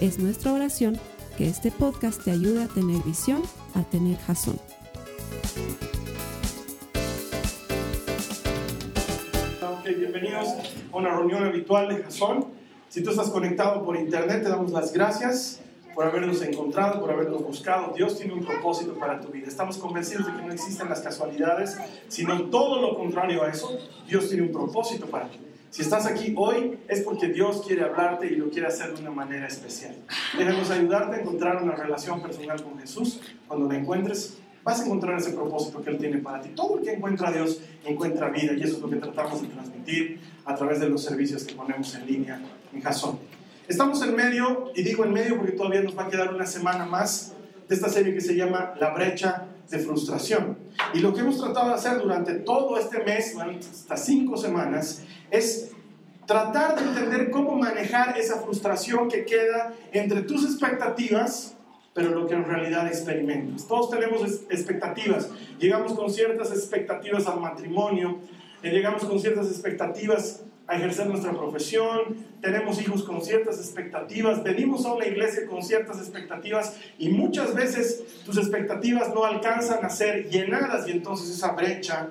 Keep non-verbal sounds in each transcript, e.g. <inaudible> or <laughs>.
Es nuestra oración que este podcast te ayude a tener visión, a tener jazón. bienvenidos a una reunión habitual de Jazón. Si tú estás conectado por internet, te damos las gracias por habernos encontrado, por habernos buscado. Dios tiene un propósito para tu vida. Estamos convencidos de que no existen las casualidades, sino todo lo contrario a eso. Dios tiene un propósito para ti. Si estás aquí hoy es porque Dios quiere hablarte y lo quiere hacer de una manera especial. Déjanos ayudarte a encontrar una relación personal con Jesús. Cuando la encuentres, vas a encontrar ese propósito que Él tiene para ti. Todo el que encuentra a Dios encuentra vida y eso es lo que tratamos de transmitir a través de los servicios que ponemos en línea en Jason. Estamos en medio, y digo en medio porque todavía nos va a quedar una semana más de esta serie que se llama La brecha de frustración. Y lo que hemos tratado de hacer durante todo este mes, hasta cinco semanas, es tratar de entender cómo manejar esa frustración que queda entre tus expectativas, pero lo que en realidad experimentas. Todos tenemos expectativas. Llegamos con ciertas expectativas al matrimonio, eh, llegamos con ciertas expectativas a ejercer nuestra profesión, tenemos hijos con ciertas expectativas, venimos a una iglesia con ciertas expectativas y muchas veces tus expectativas no alcanzan a ser llenadas y entonces esa brecha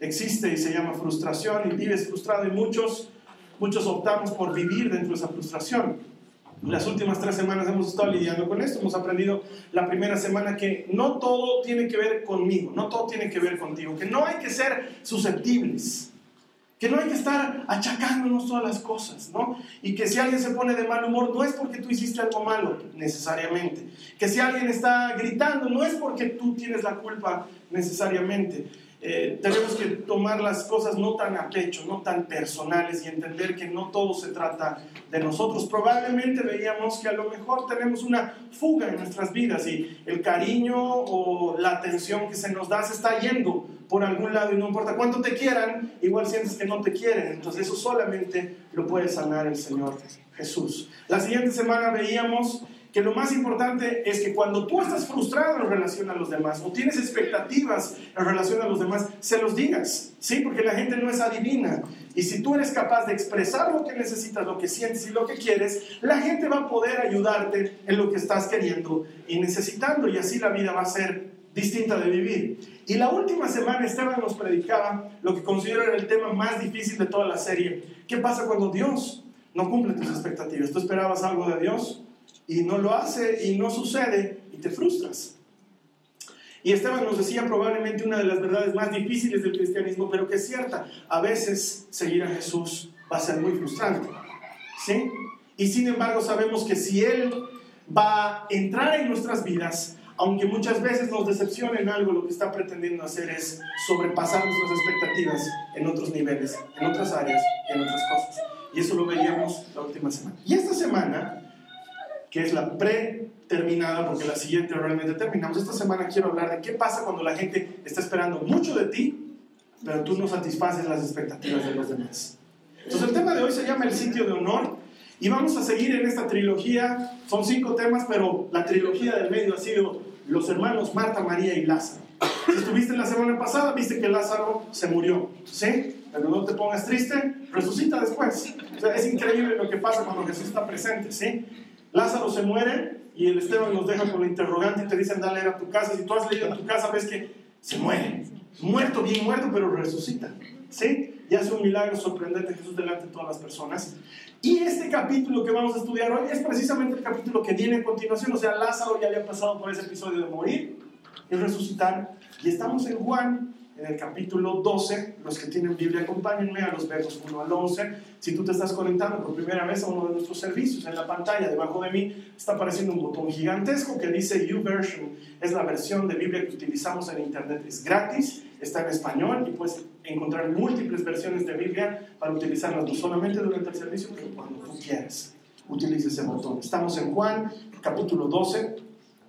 existe y se llama frustración y vives frustrado y muchos, muchos optamos por vivir dentro de esa frustración. Las últimas tres semanas hemos estado lidiando con esto. Hemos aprendido la primera semana que no todo tiene que ver conmigo, no todo tiene que ver contigo, que no hay que ser susceptibles, que no hay que estar achacándonos todas las cosas, ¿no? Y que si alguien se pone de mal humor, no es porque tú hiciste algo malo, necesariamente. Que si alguien está gritando, no es porque tú tienes la culpa, necesariamente. Eh, tenemos que tomar las cosas no tan a pecho, no tan personales y entender que no todo se trata de nosotros. Probablemente veíamos que a lo mejor tenemos una fuga en nuestras vidas y el cariño o la atención que se nos da se está yendo por algún lado y no importa cuánto te quieran, igual sientes que no te quieren. Entonces eso solamente lo puede sanar el Señor Jesús. La siguiente semana veíamos que lo más importante es que cuando tú estás frustrado en relación a los demás o tienes expectativas en relación a los demás, se los digas, ¿sí? Porque la gente no es adivina. Y si tú eres capaz de expresar lo que necesitas, lo que sientes y lo que quieres, la gente va a poder ayudarte en lo que estás queriendo y necesitando y así la vida va a ser distinta de vivir. Y la última semana Esteban nos predicaba lo que considero era el tema más difícil de toda la serie. ¿Qué pasa cuando Dios no cumple tus expectativas? ¿Tú esperabas algo de Dios? y no lo hace y no sucede y te frustras. Y Esteban nos decía probablemente una de las verdades más difíciles del cristianismo, pero que es cierta. A veces seguir a Jesús va a ser muy frustrante. ¿Sí? Y sin embargo sabemos que si Él va a entrar en nuestras vidas, aunque muchas veces nos decepcione en algo, lo que está pretendiendo hacer es sobrepasar nuestras expectativas en otros niveles, en otras áreas, en otras cosas. Y eso lo veíamos la última semana. Y esta semana que es la preterminada, porque la siguiente realmente terminamos. Esta semana quiero hablar de qué pasa cuando la gente está esperando mucho de ti, pero tú no satisfaces las expectativas de los demás. Entonces el tema de hoy se llama el sitio de honor y vamos a seguir en esta trilogía. Son cinco temas, pero la trilogía del medio ha sido los hermanos Marta, María y Lázaro. Si estuviste la semana pasada, viste que Lázaro se murió, ¿sí? Pero no te pongas triste, resucita después. Es increíble lo que pasa cuando Jesús está presente, ¿sí? Lázaro se muere y el Esteban nos deja con la interrogante y te dicen, dale a tu casa. Si tú has leído en tu casa, ves que se muere. Muerto, bien muerto, pero resucita. ¿Sí? Y hace un milagro sorprendente Jesús delante de todas las personas. Y este capítulo que vamos a estudiar hoy es precisamente el capítulo que viene a continuación. O sea, Lázaro ya había pasado por ese episodio de morir y resucitar. Y estamos en Juan en el capítulo 12. Los que tienen Biblia, acompáñenme a los versos 1 al 11. Si tú te estás conectando por primera vez a uno de nuestros servicios, en la pantalla debajo de mí está apareciendo un botón gigantesco que dice YouVersion. Es la versión de Biblia que utilizamos en Internet. Es gratis, está en español y puedes encontrar múltiples versiones de Biblia para utilizarlas no solamente durante el servicio, pero cuando tú quieras. utilice ese botón. Estamos en Juan capítulo 12,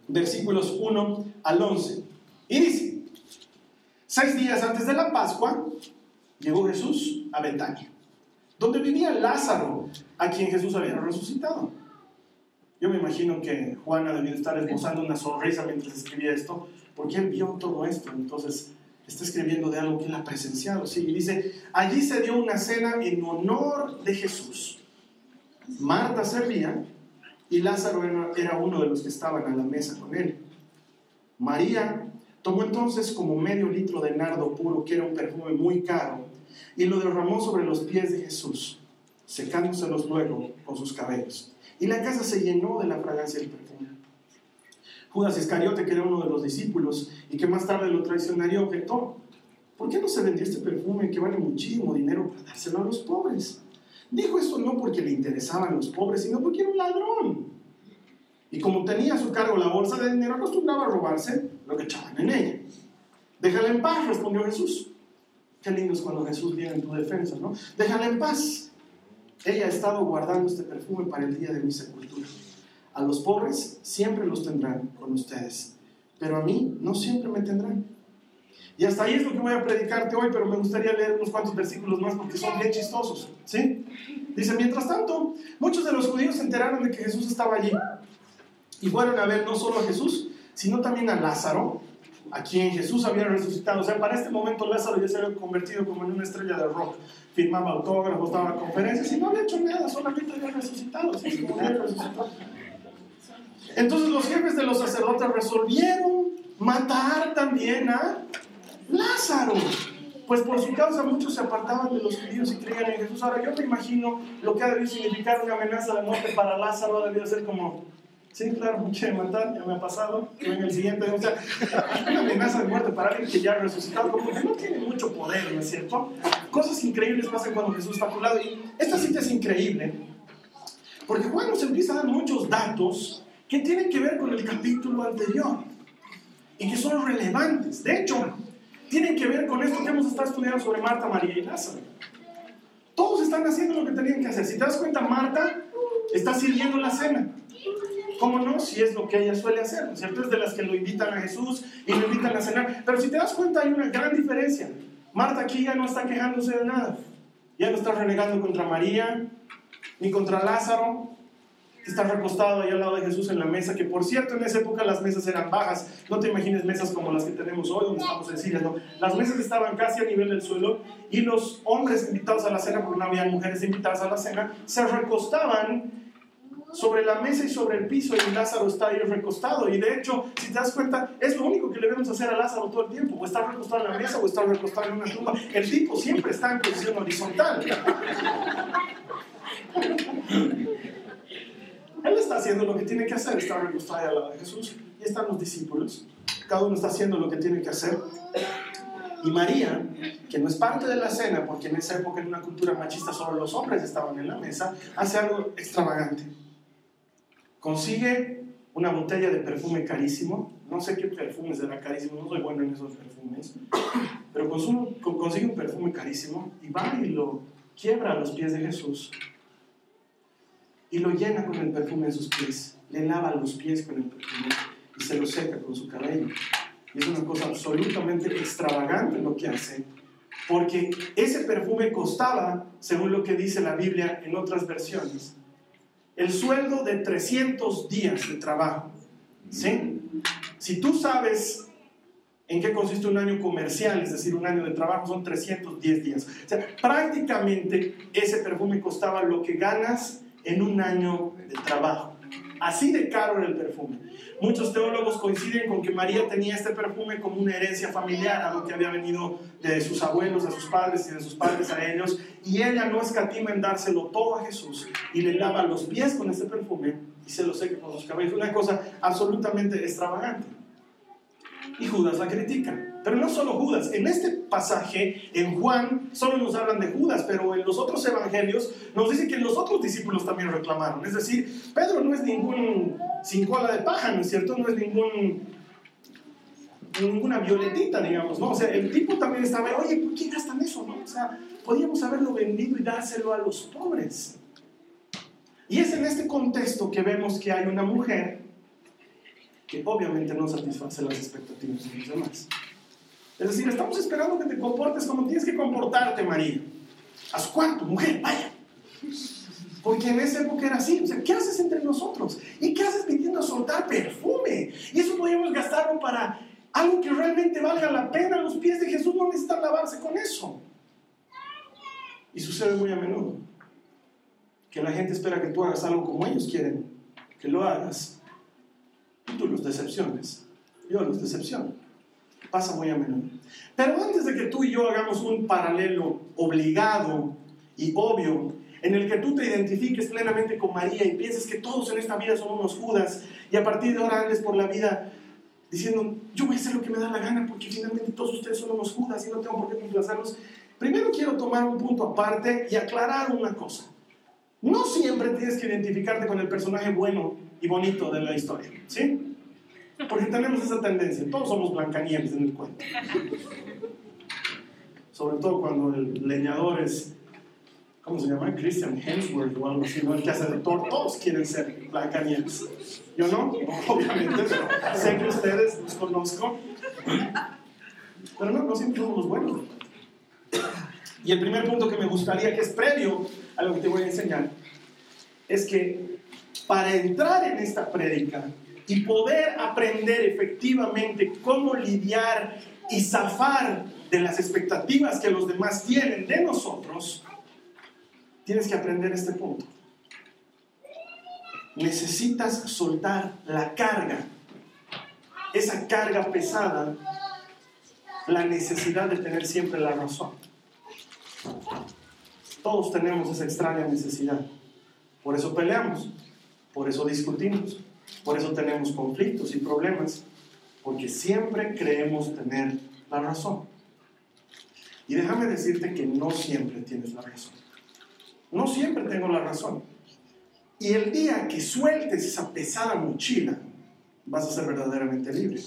versículos 1 al 11. Y dice, seis días antes de la Pascua, llegó Jesús a Betania, donde vivía Lázaro, a quien Jesús había resucitado. Yo me imagino que Juana debió estar esbozando una sonrisa mientras escribía esto, porque él vio todo esto. Entonces, está escribiendo de algo que él ha presenciado. Sí, y dice, allí se dio una cena en honor de Jesús. Marta servía y Lázaro era uno de los que estaban a la mesa con él. María tomó entonces como medio litro de nardo puro, que era un perfume muy caro, y lo derramó sobre los pies de Jesús, secándoselos luego con sus cabellos. Y la casa se llenó de la fragancia del perfume. Judas Iscariote, que era uno de los discípulos y que más tarde lo traicionaría, objetó, ¿por qué no se vendió este perfume que vale muchísimo dinero para dárselo a los pobres? Dijo esto no porque le interesaban los pobres, sino porque era un ladrón. Y como tenía a su cargo la bolsa de dinero, acostumbraba a robarse lo que echaban en ella. Déjala en paz, respondió Jesús. Qué lindo es cuando Jesús viene en tu defensa, ¿no? Déjala en paz. Ella ha estado guardando este perfume para el día de mi sepultura. A los pobres siempre los tendrán con ustedes, pero a mí no siempre me tendrán. Y hasta ahí es lo que voy a predicarte hoy, pero me gustaría leer unos cuantos versículos más porque son bien chistosos. ¿sí? Dice, mientras tanto, muchos de los judíos se enteraron de que Jesús estaba allí y fueron a ver no solo a Jesús, sino también a Lázaro, a quien Jesús había resucitado. O sea, para este momento Lázaro ya se había convertido como en una estrella de rock. Firmaba autógrafos, daba conferencias y no había hecho nada, solamente había resucitado. Entonces los jefes de los sacerdotes resolvieron matar también a Lázaro. Pues por su causa muchos se apartaban de los judíos y creían en Jesús. Ahora yo me imagino lo que ha debido significar una amenaza de muerte para Lázaro, ha debido ser como, Sí, claro, quiere matar, ya me ha pasado. Que en el siguiente, o sea, una amenaza de muerte para alguien que ya ha resucitado, como que no tiene mucho poder, ¿no es cierto? Cosas increíbles pasan cuando Jesús está a tu lado. Y esta cita es increíble, porque Juan nos empieza a dar muchos datos que tienen que ver con el capítulo anterior y que son relevantes. De hecho, tienen que ver con esto que hemos estado estudiando sobre Marta, María y Lázaro. Todos están haciendo lo que tenían que hacer. Si te das cuenta, Marta está sirviendo la cena. ¿Cómo no? Si es lo que ella suele hacer, ¿no es cierto? Es de las que lo invitan a Jesús y lo invitan a cenar. Pero si te das cuenta, hay una gran diferencia. Marta aquí ya no está quejándose de nada. Ya no está renegando contra María, ni contra Lázaro, que está recostado ahí al lado de Jesús en la mesa, que por cierto en esa época las mesas eran bajas. No te imagines mesas como las que tenemos hoy, donde estamos en Siria, no. Las mesas estaban casi a nivel del suelo y los hombres invitados a la cena, porque no había mujeres invitadas a la cena, se recostaban sobre la mesa y sobre el piso y Lázaro está ahí recostado. Y de hecho, si te das cuenta, es lo único que le vemos hacer a Lázaro todo el tiempo. O está recostado en la mesa o está recostado en una tumba. El tipo siempre está en posición horizontal. <laughs> Él está haciendo lo que tiene que hacer, está recostado al lado de Jesús. Y están los discípulos. Cada uno está haciendo lo que tiene que hacer. Y María, que no es parte de la cena, porque en esa época en una cultura machista solo los hombres estaban en la mesa, hace algo extravagante Consigue una botella de perfume carísimo, no sé qué perfume será carísimo, no soy bueno en esos perfumes, pero consigue un perfume carísimo y va y lo quiebra a los pies de Jesús y lo llena con el perfume en sus pies, le lava los pies con el perfume y se lo seca con su cabello. Y es una cosa absolutamente extravagante lo que hace, porque ese perfume costaba, según lo que dice la Biblia en otras versiones, el sueldo de 300 días de trabajo. ¿Sí? Si tú sabes en qué consiste un año comercial, es decir, un año de trabajo, son 310 días. O sea, prácticamente ese perfume costaba lo que ganas en un año de trabajo. Así de caro era el perfume. Muchos teólogos coinciden con que María tenía este perfume como una herencia familiar, algo que había venido de sus abuelos a sus padres y de sus padres a ellos, y ella no escatima en dárselo todo a Jesús y le lava los pies con este perfume y se lo seca con los cabellos. Una cosa absolutamente extravagante. Y Judas la critica. Pero no solo Judas, en este pasaje, en Juan, solo nos hablan de Judas, pero en los otros evangelios nos dice que los otros discípulos también reclamaron. Es decir, Pedro no es ningún sin cola de paja, ¿no es cierto? No es ningún, ninguna violetita, digamos, ¿no? O sea, el tipo también estaba, oye, ¿por qué gastan eso, no? O sea, podríamos haberlo vendido y dárselo a los pobres. Y es en este contexto que vemos que hay una mujer que obviamente no satisface las expectativas de los demás. Es decir, estamos esperando que te comportes como tienes que comportarte, María. ¿A su cuarto, mujer? Vaya. Porque en esa época era así. ¿qué haces entre nosotros? ¿Y qué haces pidiendo a soltar perfume? Y eso podríamos gastarlo para algo que realmente valga la pena. Los pies de Jesús no necesitan lavarse con eso. Y sucede muy a menudo. Que la gente espera que tú hagas algo como ellos quieren que lo hagas. Y tú los decepciones. Yo los decepciono. Pasa muy a menudo. Pero antes de que tú y yo hagamos un paralelo obligado y obvio en el que tú te identifiques plenamente con María y pienses que todos en esta vida son unos Judas y a partir de ahora andes por la vida diciendo, yo voy a hacer lo que me da la gana porque finalmente todos ustedes son unos Judas y no tengo por qué complacerlos. Primero quiero tomar un punto aparte y aclarar una cosa. No siempre tienes que identificarte con el personaje bueno y bonito de la historia, ¿sí? Porque tenemos esa tendencia, todos somos Blancanieves en el cuento. Sobre todo cuando el leñador es ¿cómo se llama? Christian Hemsworth o algo así, ¿no? El que hace de Thor, todos quieren ser Blancanieves. Yo no, obviamente, pero sé que ustedes los conozco. Pero no, no siempre somos los buenos. Y el primer punto que me gustaría, que es previo a lo que te voy a enseñar, es que para entrar en esta prédica y poder aprender efectivamente cómo lidiar y zafar de las expectativas que los demás tienen de nosotros, Tienes que aprender este punto. Necesitas soltar la carga, esa carga pesada, la necesidad de tener siempre la razón. Todos tenemos esa extraña necesidad. Por eso peleamos, por eso discutimos, por eso tenemos conflictos y problemas, porque siempre creemos tener la razón. Y déjame decirte que no siempre tienes la razón. No siempre tengo la razón. Y el día que sueltes esa pesada mochila, vas a ser verdaderamente libre.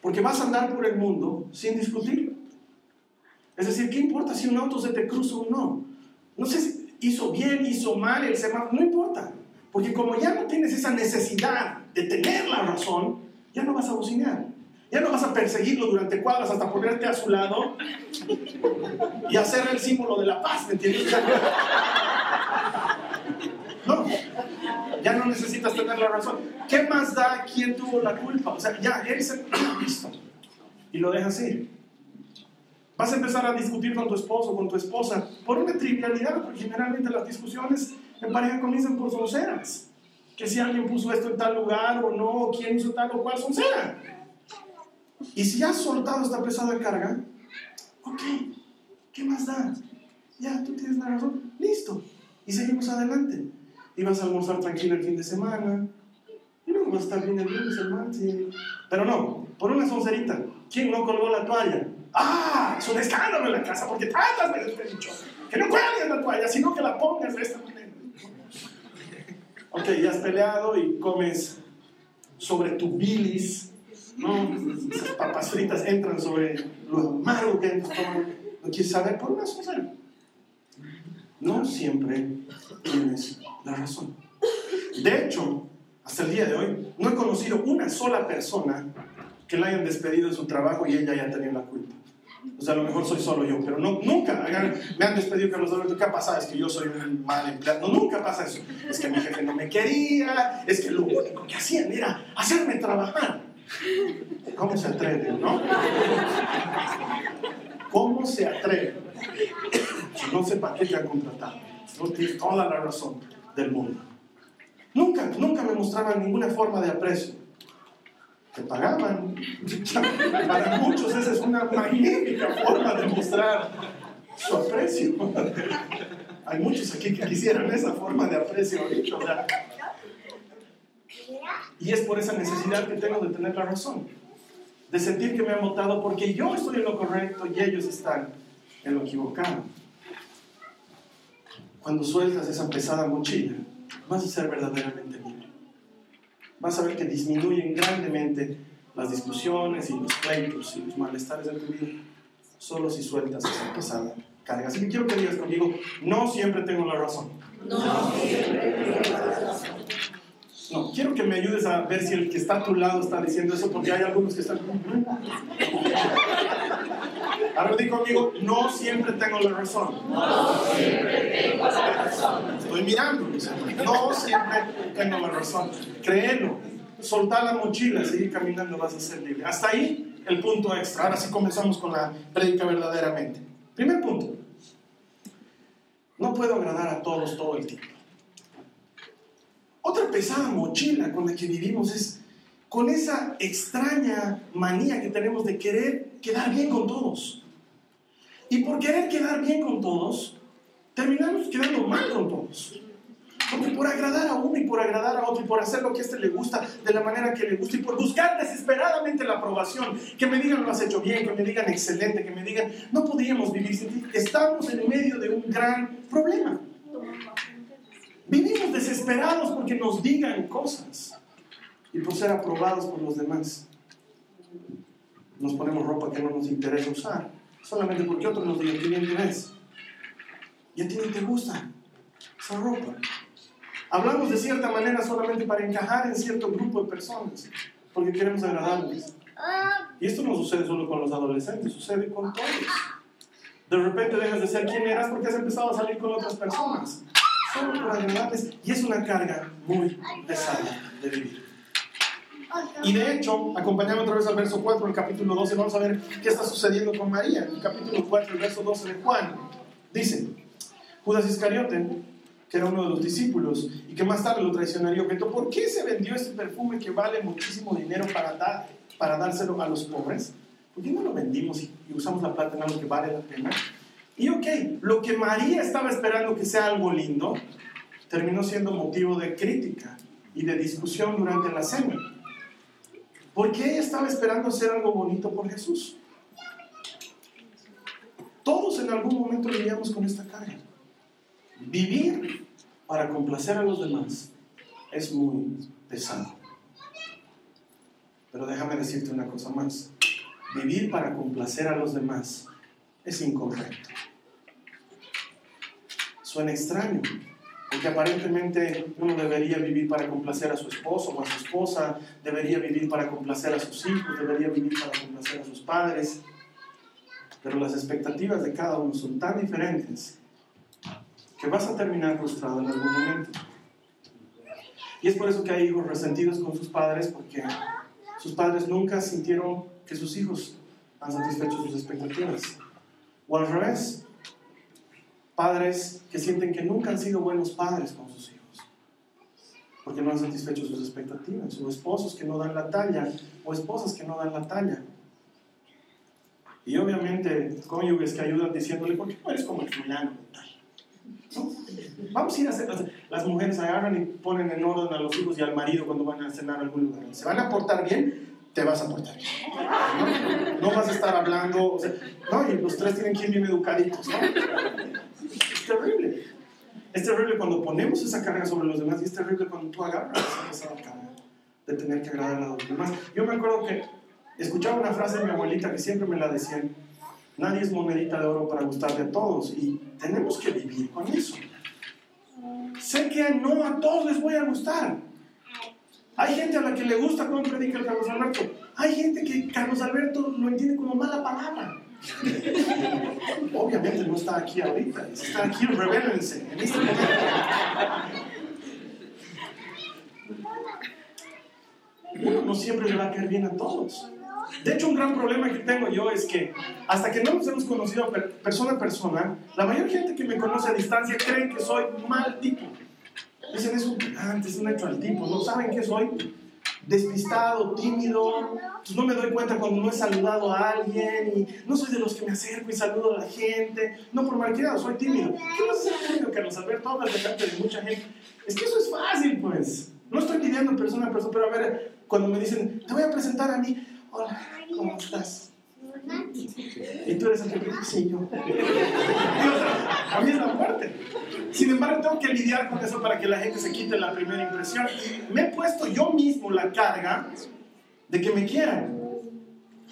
Porque vas a andar por el mundo sin discutir. Es decir, ¿qué importa si un auto se te cruza o no? No sé si hizo bien, hizo mal, el semáforo, no importa. Porque como ya no tienes esa necesidad de tener la razón, ya no vas a bocinar. Ya no vas a perseguirlo durante cuadras hasta ponerte a su lado y hacer el símbolo de la paz, ¿me entiendes? No, ya no necesitas tener la razón. ¿Qué más da quién tuvo la culpa? O sea, ya, él se... <coughs> Listo. Y lo dejas ir. Vas a empezar a discutir con tu esposo, con tu esposa, por una trivialidad, porque generalmente las discusiones en pareja comienzan por sonceras. Que si alguien puso esto en tal lugar o no, quién hizo tal o cual soncera. Y si has soltado esta pesada carga, ok, ¿qué más da? Ya, tú tienes la razón, listo. Y seguimos adelante. Y vas a almorzar tranquilo el fin de semana. Y luego vas a estar bien el lunes, el martes. Pero no, por una soncerita. ¿Quién no colgó la toalla? ¡Ah! Es un escándalo en la casa porque te he dicho que no cuelgues la toalla, sino que la pongas de esta manera. Ok, ya has peleado y comes sobre tu bilis no, esas papas fritas entran sobre lo amargo que hay No quieres saber por una sola. No siempre tienes la razón. De hecho, hasta el día de hoy, no he conocido una sola persona que la hayan despedido de su trabajo y ella haya tenido la culpa. O sea, a lo mejor soy solo yo, pero no, nunca me han despedido Carlos Alberto. ¿Qué ha pasado? Es que yo soy un mal empleado. No, nunca pasa eso. Es que mi jefe no me quería, es que lo único que hacían era hacerme trabajar. ¿Cómo se atreve, no? ¿Cómo se atreve? No sé para qué te han contratado. No tienes toda la razón del mundo. Nunca, nunca me mostraban ninguna forma de aprecio. Pagaban. <laughs> Para muchos esa es una magnífica forma de mostrar su aprecio. Hay muchos aquí que quisieran esa forma de aprecio. Y es por esa necesidad que tengo de tener la razón, de sentir que me han votado porque yo estoy en lo correcto y ellos están en lo equivocado. Cuando sueltas esa pesada mochila, vas a ser verdaderamente. Vas a ver que disminuyen grandemente las discusiones y los pleitos y los malestares de tu vida. solo si sueltas esa pesada carga. Así que quiero que digas conmigo, no siempre tengo la razón. No siempre tengo la razón. No, quiero que me ayudes a ver si el que está a tu lado está diciendo eso, porque hay algunos que están... Ahora di conmigo, no siempre tengo la razón. No siempre tengo la razón. Estoy mirando, no siempre tengo la razón. Créelo, soltar la mochila, seguir caminando, vas a ser libre. Hasta ahí el punto extra. Ahora sí comenzamos con la prédica verdaderamente. Primer punto. No puedo agradar a todos todo el tiempo. Otra pesada mochila con la que vivimos es con esa extraña manía que tenemos de querer quedar bien con todos. Y por querer quedar bien con todos, terminamos quedando mal con todos. Porque por agradar a uno y por agradar a otro y por hacer lo que a este le gusta de la manera que le gusta y por buscar desesperadamente la aprobación, que me digan lo has hecho bien, que me digan excelente, que me digan no podríamos vivir sin ti, estamos en medio de un gran problema. Vivimos desesperados porque nos digan cosas y por ser aprobados por los demás. Nos ponemos ropa que no nos interesa usar, solamente porque otros nos bien te ves. Y a ti no te gusta esa ropa. Hablamos de cierta manera solamente para encajar en cierto grupo de personas, porque queremos agradarles. Y esto no sucede solo con los adolescentes, sucede con todos. De repente dejas de ser quien eras porque has empezado a salir con otras personas, solo por agradarles. Y es una carga muy pesada de vivir. Y de hecho, acompañando otra vez al verso 4 del capítulo 12, vamos a ver qué está sucediendo con María. En el capítulo 4, el verso 12 de Juan, dice, Judas Iscariote, que era uno de los discípulos y que más tarde lo traicionaría, objeto, ¿por qué se vendió este perfume que vale muchísimo dinero para, dar, para dárselo a los pobres? ¿Por qué no lo vendimos y, usamos la plata en algo que vale la pena? Y ok, lo que María estaba esperando que sea algo lindo, terminó siendo motivo de crítica y de discusión durante la cena. ¿Por qué ella estaba esperando hacer algo bonito por Jesús? Todos en algún momento lidiamos con esta carga. Vivir para complacer a los demás es muy pesado. Pero déjame decirte una cosa más. Vivir para complacer a los demás es incorrecto. Suena extraño, porque aparentemente uno debería vivir para complacer a su esposo o a su esposa, debería vivir para complacer a sus hijos, debería vivir para complacer a sus padres. Pero las expectativas de cada uno son tan diferentes que vas a terminar frustrado en algún momento. Y es por eso que hay hijos resentidos con sus padres, porque sus padres nunca sintieron que sus hijos han satisfecho sus expectativas. O al revés, padres que sienten que nunca han sido buenos padres con sus hijos, porque no han satisfecho sus expectativas. O esposos que no dan la talla, o esposas que no dan la talla. Y obviamente cónyuges que ayudan diciéndole, ¿por qué no eres como el fulano? Vamos a ir a hacer. Las mujeres agarran y ponen en orden a los hijos y al marido cuando van a cenar a algún lugar. ¿Se van a portar bien? Te vas a portar bien. No, vas a estar hablando. O sea, no, y los tres tienen que ir bien educaditos. ¿no? Terrible. Es terrible cuando ponemos esa carga sobre los demás y es terrible cuando tú agarras esa carga de tener que agradar a los demás. Yo me acuerdo que escuchaba una frase de mi abuelita que siempre me la decían Nadie es monedita de oro para gustarle a todos y tenemos que vivir con eso. Sé que no a todos les voy a gustar. Hay gente a la que le gusta cómo predica el Carlos Alberto. Hay gente que Carlos Alberto lo entiende como mala palabra. <laughs> Obviamente no está aquí ahorita, está aquí, revélense en este momento. Uno no siempre le va a caer bien a todos. De hecho, un gran problema que tengo yo es que hasta que no nos hemos conocido persona a persona, la mayor gente que me conoce a distancia cree que soy mal tipo. Dicen, es un picante, es un hecho al tipo. No saben que soy despistado, tímido. Pues no me doy cuenta cuando no he saludado a alguien. Y no soy de los que me acerco y saludo a la gente. No por malcriado, soy tímido. ¿Qué vas a ser tímido, Carlos Alberto? Hablas delante de mucha gente. Es que eso es fácil, pues. No estoy lidiando persona a persona, pero a ver, cuando me dicen, te voy a presentar a mí, Hola, ¿cómo estás? Y tú eres el que sí, yo. a mí es la muerte. Sin embargo, tengo que lidiar con eso para que la gente se quite la primera impresión. Me he puesto yo mismo la carga de que me quieran.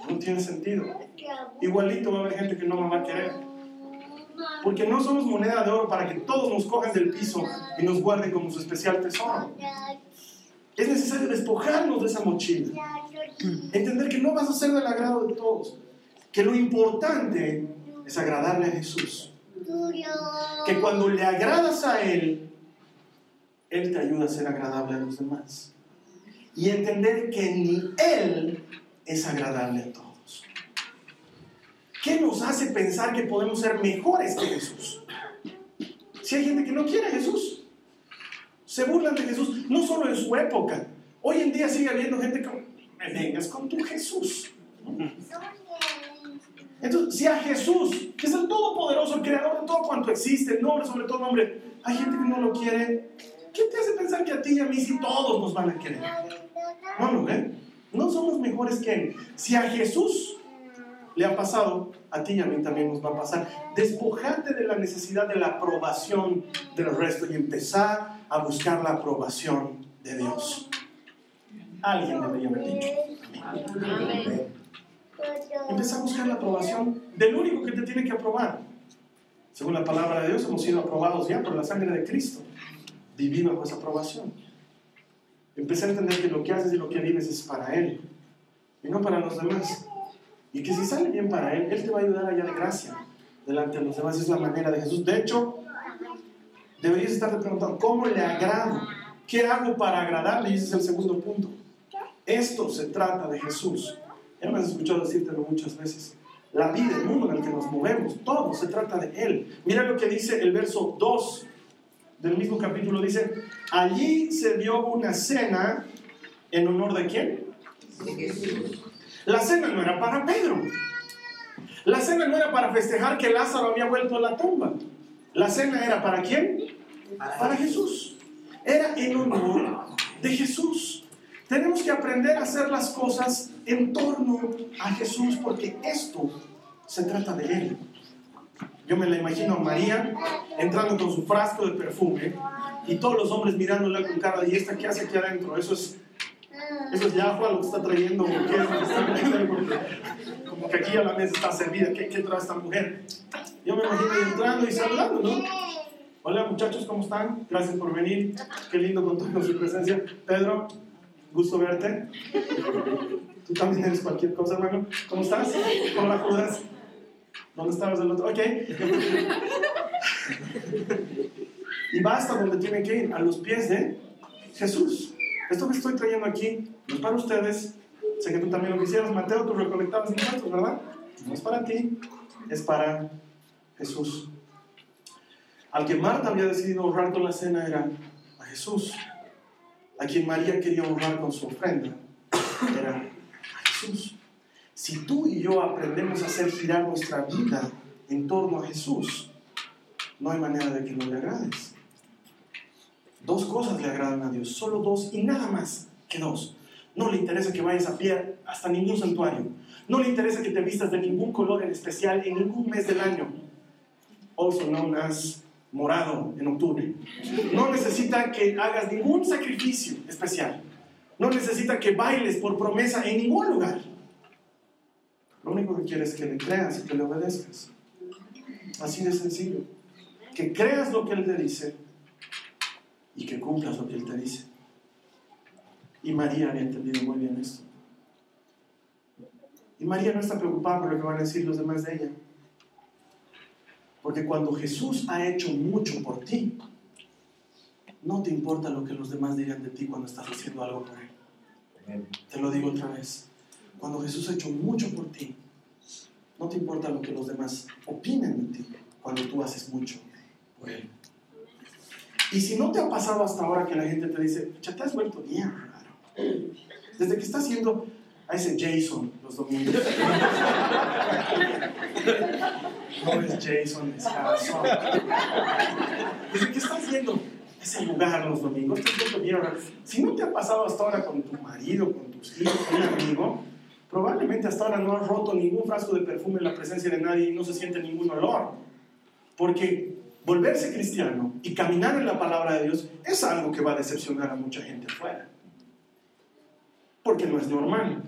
No tiene sentido. Igualito va a haber gente que no me va a querer. Porque no somos moneda de oro para que todos nos cojan del piso y nos guarden como su especial tesoro. Es necesario despojarnos de esa mochila. Entender que no vas a ser del agrado de todos. Que lo importante es agradarle a Jesús. Que cuando le agradas a Él, Él te ayuda a ser agradable a los demás. Y entender que ni Él es agradable a todos. ¿Qué nos hace pensar que podemos ser mejores que Jesús? Si hay gente que no quiere a Jesús, se burlan de Jesús, no solo en su época. Hoy en día sigue habiendo gente que me vengas con tu Jesús. Entonces, si a Jesús, que es el Todopoderoso, el Creador de todo cuanto existe, el nombre sobre todo nombre, hay gente que no lo quiere, ¿qué te hace pensar que a ti y a mí sí todos nos van a querer? No, no, ¿eh? No somos mejores que Él. Si a Jesús le ha pasado, a ti y a mí también nos va a pasar. Despojarte de la necesidad de la aprobación del resto y empezar a buscar la aprobación de Dios. Alguien debería haber dicho. Amén. Empieza a buscar la aprobación del único que te tiene que aprobar. Según la palabra de Dios, hemos sido aprobados ya por la sangre de Cristo. Vivir bajo esa aprobación. Empecé a entender que lo que haces y lo que vives es para Él y no para los demás. Y que si sale bien para Él, Él te va a ayudar allá de gracia delante de los demás. Es la manera de Jesús. De hecho, deberías estarte preguntando, ¿cómo le agrado? ¿Qué hago para agradarle? Y ese es el segundo punto. Esto se trata de Jesús. Ya me has escuchado decírtelo muchas veces. La vida, el mundo en el que nos movemos, todo se trata de Él. Mira lo que dice el verso 2 del mismo capítulo. Dice, allí se dio una cena en honor de quién? De Jesús. La cena no era para Pedro. La cena no era para festejar que Lázaro había vuelto a la tumba. La cena era para quién? Para Jesús. Era en honor de Jesús. Tenemos que aprender a hacer las cosas en torno a Jesús porque esto se trata de Él. Yo me la imagino a María entrando con su frasco de perfume y todos los hombres mirándola con cara ¿y esta qué hace aquí adentro? Eso es, eso es Yahweh lo que está trayendo. Como que aquí a la mesa está servida. ¿Qué, qué trae esta mujer? Yo me imagino entrando y saludando, ¿no? Hola muchachos, ¿cómo están? Gracias por venir. Qué lindo contar con su presencia. Pedro, gusto verte. Tú también eres cualquier cosa, hermano. ¿Cómo estás? ¿Cómo la Judas? ¿Dónde estabas del otro? Ok. y basta donde tienen que ir, a los pies de Jesús. Esto que estoy trayendo aquí no es para ustedes. Sé que tú también lo quisieras. Mateo, tú recolectabas impuestos, ¿verdad? No es para ti, es para Jesús. Al que Marta había decidido honrar con la cena era a Jesús. A quien María quería honrar con su ofrenda era Jesús. Si tú y yo aprendemos a hacer girar nuestra vida en torno a Jesús, no hay manera de que no le agrades. Dos cosas le agradan a Dios, solo dos y nada más que dos. No le interesa que vayas a pie hasta ningún santuario. No le interesa que te vistas de ningún color en especial en ningún mes del año. Also known as morado en octubre. No necesita que hagas ningún sacrificio especial. No necesita que bailes por promesa en ningún lugar. Lo único que quiere es que le creas y que le obedezcas. Así de sencillo. Que creas lo que Él te dice y que cumplas lo que Él te dice. Y María había entendido muy bien esto. Y María no está preocupada por lo que van a decir los demás de ella. Porque cuando Jesús ha hecho mucho por ti, no te importa lo que los demás digan de ti cuando estás haciendo algo por Él. Te lo digo otra vez. Cuando Jesús ha hecho mucho por ti, no te importa lo que los demás opinen de ti cuando tú haces mucho por Él. Y si no te ha pasado hasta ahora que la gente te dice, ya te has vuelto bien raro. Desde que estás haciendo a ese Jason los domingos. <laughs> No es Jason, es Jason. Desde que estás haciendo ese lugar los domingos. Si no te ha pasado hasta ahora con tu marido, con tus hijos, con un amigo, probablemente hasta ahora no has roto ningún frasco de perfume en la presencia de nadie y no se siente ningún olor. Porque volverse cristiano y caminar en la palabra de Dios es algo que va a decepcionar a mucha gente afuera. Porque no es normal.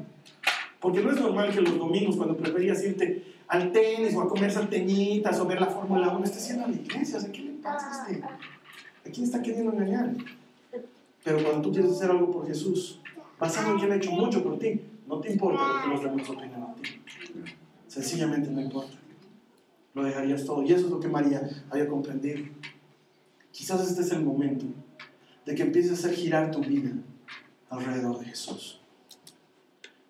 Porque no es normal que los domingos, cuando preferías irte al tenis o a comer salteñitas o ver la Fórmula 1, estés yendo a la iglesia. Sea, ¿qué le pasa a este? ¿A quién está queriendo engañar? Pero cuando tú quieres hacer algo por Jesús, basado en que Él ha hecho mucho por ti, no te importa lo que los demás opinan de ti. Sencillamente no importa. Lo dejarías todo. Y eso es lo que María había comprendido. Quizás este es el momento de que empieces a hacer girar tu vida alrededor de Jesús.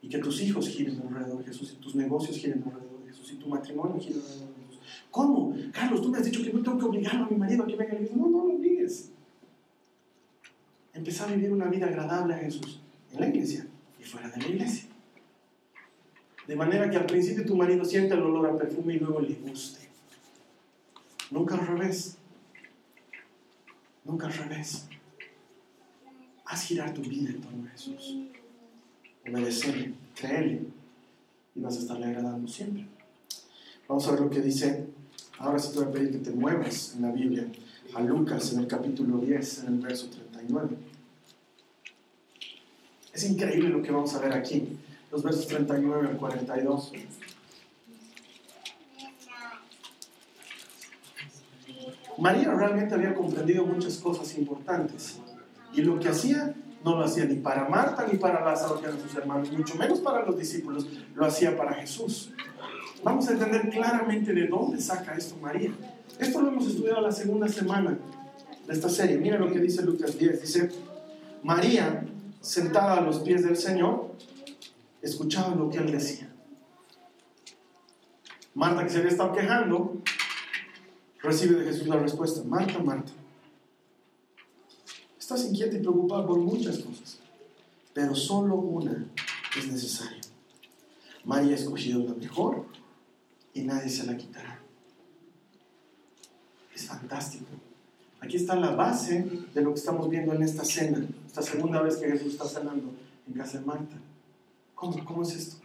Y que tus hijos giren alrededor de Jesús, y tus negocios giren alrededor de Jesús, y tu matrimonio gire alrededor de Jesús. ¿Cómo? Carlos, tú me has dicho que no tengo que obligar a mi marido a que venga a la iglesia. No, no lo obligues. Empezar a vivir una vida agradable a Jesús en la iglesia y fuera de la iglesia. De manera que al principio tu marido siente el olor a perfume y luego le guste. Nunca al revés. Nunca al revés. Haz girar tu vida en torno a Jesús. Obedecerle, creerle y vas a estarle agradando siempre. Vamos a ver lo que dice. Ahora sí te voy a pedir que te muevas en la Biblia a Lucas en el capítulo 10, en el verso 39. Es increíble lo que vamos a ver aquí, los versos 39 al 42. María realmente había comprendido muchas cosas importantes y lo que hacía no lo hacía ni para Marta ni para Lázaro, que eran sus hermanos, mucho menos para los discípulos, lo hacía para Jesús. Vamos a entender claramente de dónde saca esto María. Esto lo hemos estudiado la segunda semana de esta serie. Mira lo que dice Lucas 10. Dice, María, sentada a los pies del Señor, escuchaba lo que él decía. Marta, que se había estado quejando, recibe de Jesús la respuesta, Marta, Marta, estás inquieta y preocupada por muchas cosas, pero solo una es necesaria. María ha escogido la mejor y nadie se la quitará. Es fantástico. Aquí está la base de lo que estamos viendo en esta cena, esta segunda vez que Jesús está cenando en casa de Marta. ¿Cómo, cómo es esto?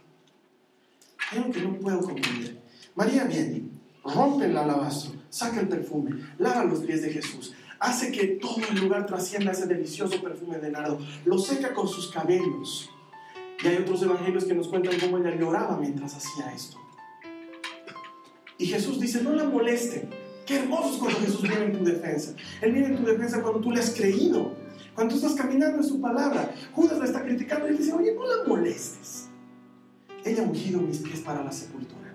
Algo que no puedo comprender. María viene, rompe el alabastro, saca el perfume, lava los pies de Jesús, hace que todo el lugar trascienda ese delicioso perfume de nardo, lo seca con sus cabellos. Y hay otros evangelios que nos cuentan cómo ella lloraba mientras hacía esto. Y Jesús dice, no la moleste. Qué hermoso es cuando Jesús viene en tu defensa. Él viene en tu defensa cuando tú le has creído. Cuando tú estás caminando en su palabra. Judas la está criticando y él dice, oye, no la molestes. Ella ha ungido mis pies para la sepultura.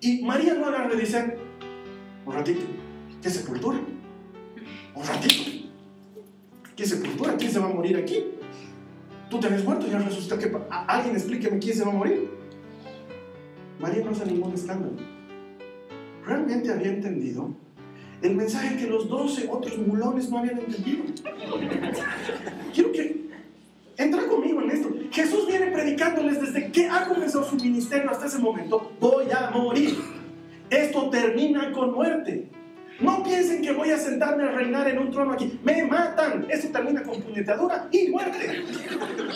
Y María no y dice, un ratito, ¿qué sepultura? Un ratito. ¿Qué sepultura? ¿Quién se va a morir aquí? Tú te habías muerto y has resucitado. ¿Qué pa- a- ¿Alguien explíqueme quién se va a morir? María no hace ningún escándalo. Realmente había entendido el mensaje que los doce otros mulones no habían entendido. Quiero que entra conmigo en esto. Jesús viene predicándoles desde que ha comenzado su ministerio hasta ese momento. Voy a morir. Esto termina con muerte. No piensen que voy a sentarme a reinar en un trono aquí. Me matan. Esto termina con puñetadura y muerte.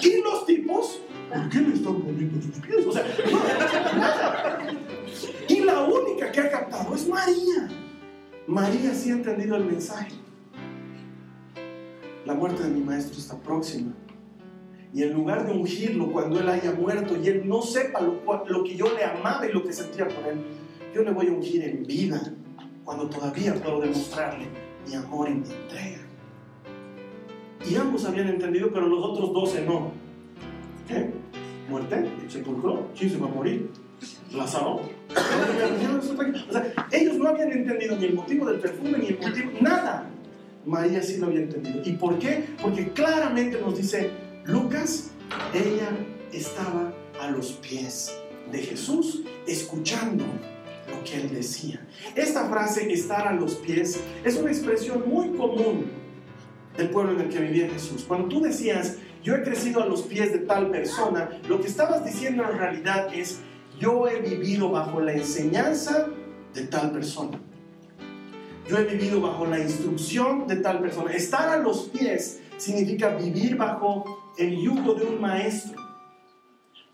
Y los tipos, ¿por qué le están poniendo sus pies? O sea, no, nada. Y la única que ha captado es María. María sí ha entendido el mensaje. La muerte de mi maestro está próxima. Y en lugar de ungirlo cuando él haya muerto y él no sepa lo, lo que yo le amaba y lo que sentía por él, yo le voy a ungir en vida cuando todavía puedo demostrarle mi amor y mi entrega. Y ambos habían entendido, pero los otros doce no. ¿Qué? ¿Muerte? ¿Sepulcro? ¿Quién se va a morir? ¿Lázaro? O sea, ellos no habían entendido ni el motivo del perfume, ni el motivo, nada. María sí lo había entendido. ¿Y por qué? Porque claramente nos dice Lucas, ella estaba a los pies de Jesús, escuchando que él decía. Esta frase, estar a los pies, es una expresión muy común del pueblo en el que vivía Jesús. Cuando tú decías, yo he crecido a los pies de tal persona, lo que estabas diciendo en realidad es, yo he vivido bajo la enseñanza de tal persona. Yo he vivido bajo la instrucción de tal persona. Estar a los pies significa vivir bajo el yugo de un maestro,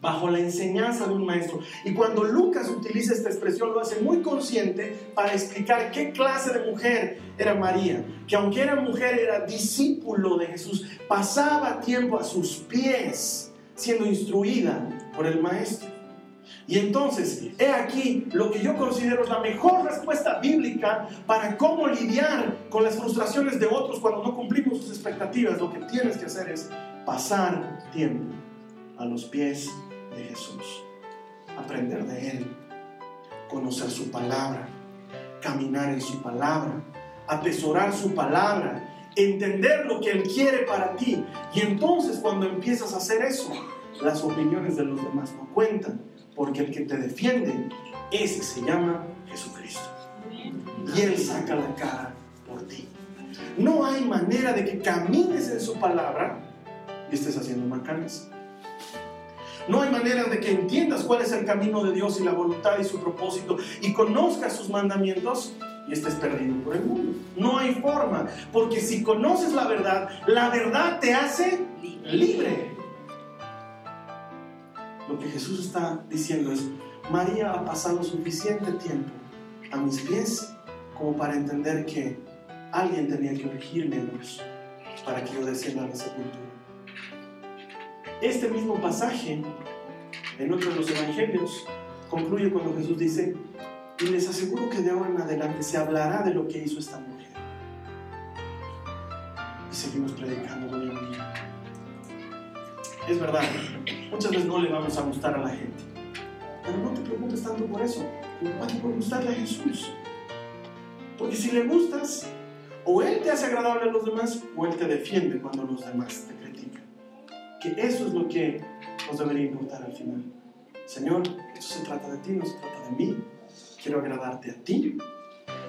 bajo la enseñanza de un maestro. Y cuando Lucas utiliza esta expresión, lo hace muy consciente para explicar qué clase de mujer era María, que aunque era mujer, era discípulo de Jesús, pasaba tiempo a sus pies, siendo instruida por el maestro. Y entonces, he aquí lo que yo considero es la mejor respuesta bíblica para cómo lidiar con las frustraciones de otros cuando no cumplimos sus expectativas. Lo que tienes que hacer es pasar tiempo a los pies de Jesús, aprender de Él, conocer su palabra, caminar en su palabra, atesorar su palabra, entender lo que Él quiere para ti. Y entonces cuando empiezas a hacer eso, las opiniones de los demás no cuentan, porque el que te defiende, ese se llama Jesucristo. Y Él saca la cara por ti. No hay manera de que camines en su palabra y estés haciendo macanas. No hay manera de que entiendas cuál es el camino de Dios y la voluntad y su propósito y conozcas sus mandamientos y estés perdido por el mundo. No hay forma, porque si conoces la verdad, la verdad te hace libre. Lo que Jesús está diciendo es, María ha pasado suficiente tiempo a mis pies como para entender que alguien tenía que luz para que yo descienda a la sepultura. Este mismo pasaje, en otro de los evangelios, concluye cuando Jesús dice, y les aseguro que de ahora en adelante se hablará de lo que hizo esta mujer. Y seguimos predicando hoy en día. Es verdad, muchas veces no le vamos a gustar a la gente. Pero no te preocupes tanto por eso. Preocupate por gustarle a Jesús. Porque si le gustas, o Él te hace agradable a los demás, o Él te defiende cuando los demás te. Que eso es lo que nos debería importar al final. Señor, esto se trata de ti, no se trata de mí. Quiero agradarte a ti.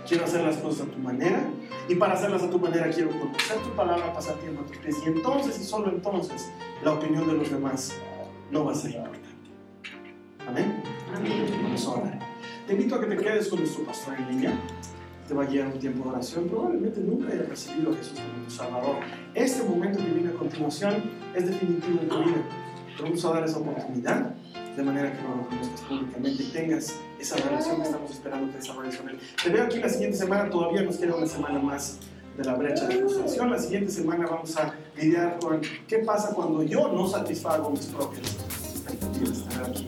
Quiero hacer las cosas a tu manera. Y para hacerlas a tu manera quiero conocer tu palabra, pasar tiempo a tus pies. Y entonces, y solo entonces, la opinión de los demás no va a ser importante. Amén. Vamos a orar. Te invito a que te quedes con nuestro pastor en línea. Te va a guiar un tiempo de oración. Probablemente nunca haya recibido a Jesús como tu Salvador. Este momento que viene a continuación es definitivo en tu vida. Te vamos a dar esa oportunidad de manera que lo conozcas públicamente y tengas esa relación que estamos esperando que desarrolles con Él. Te veo aquí la siguiente semana, todavía nos queda una semana más de la brecha de frustración. La siguiente semana vamos a lidiar con qué pasa cuando yo no satisfago mis propias expectativas. Estar aquí.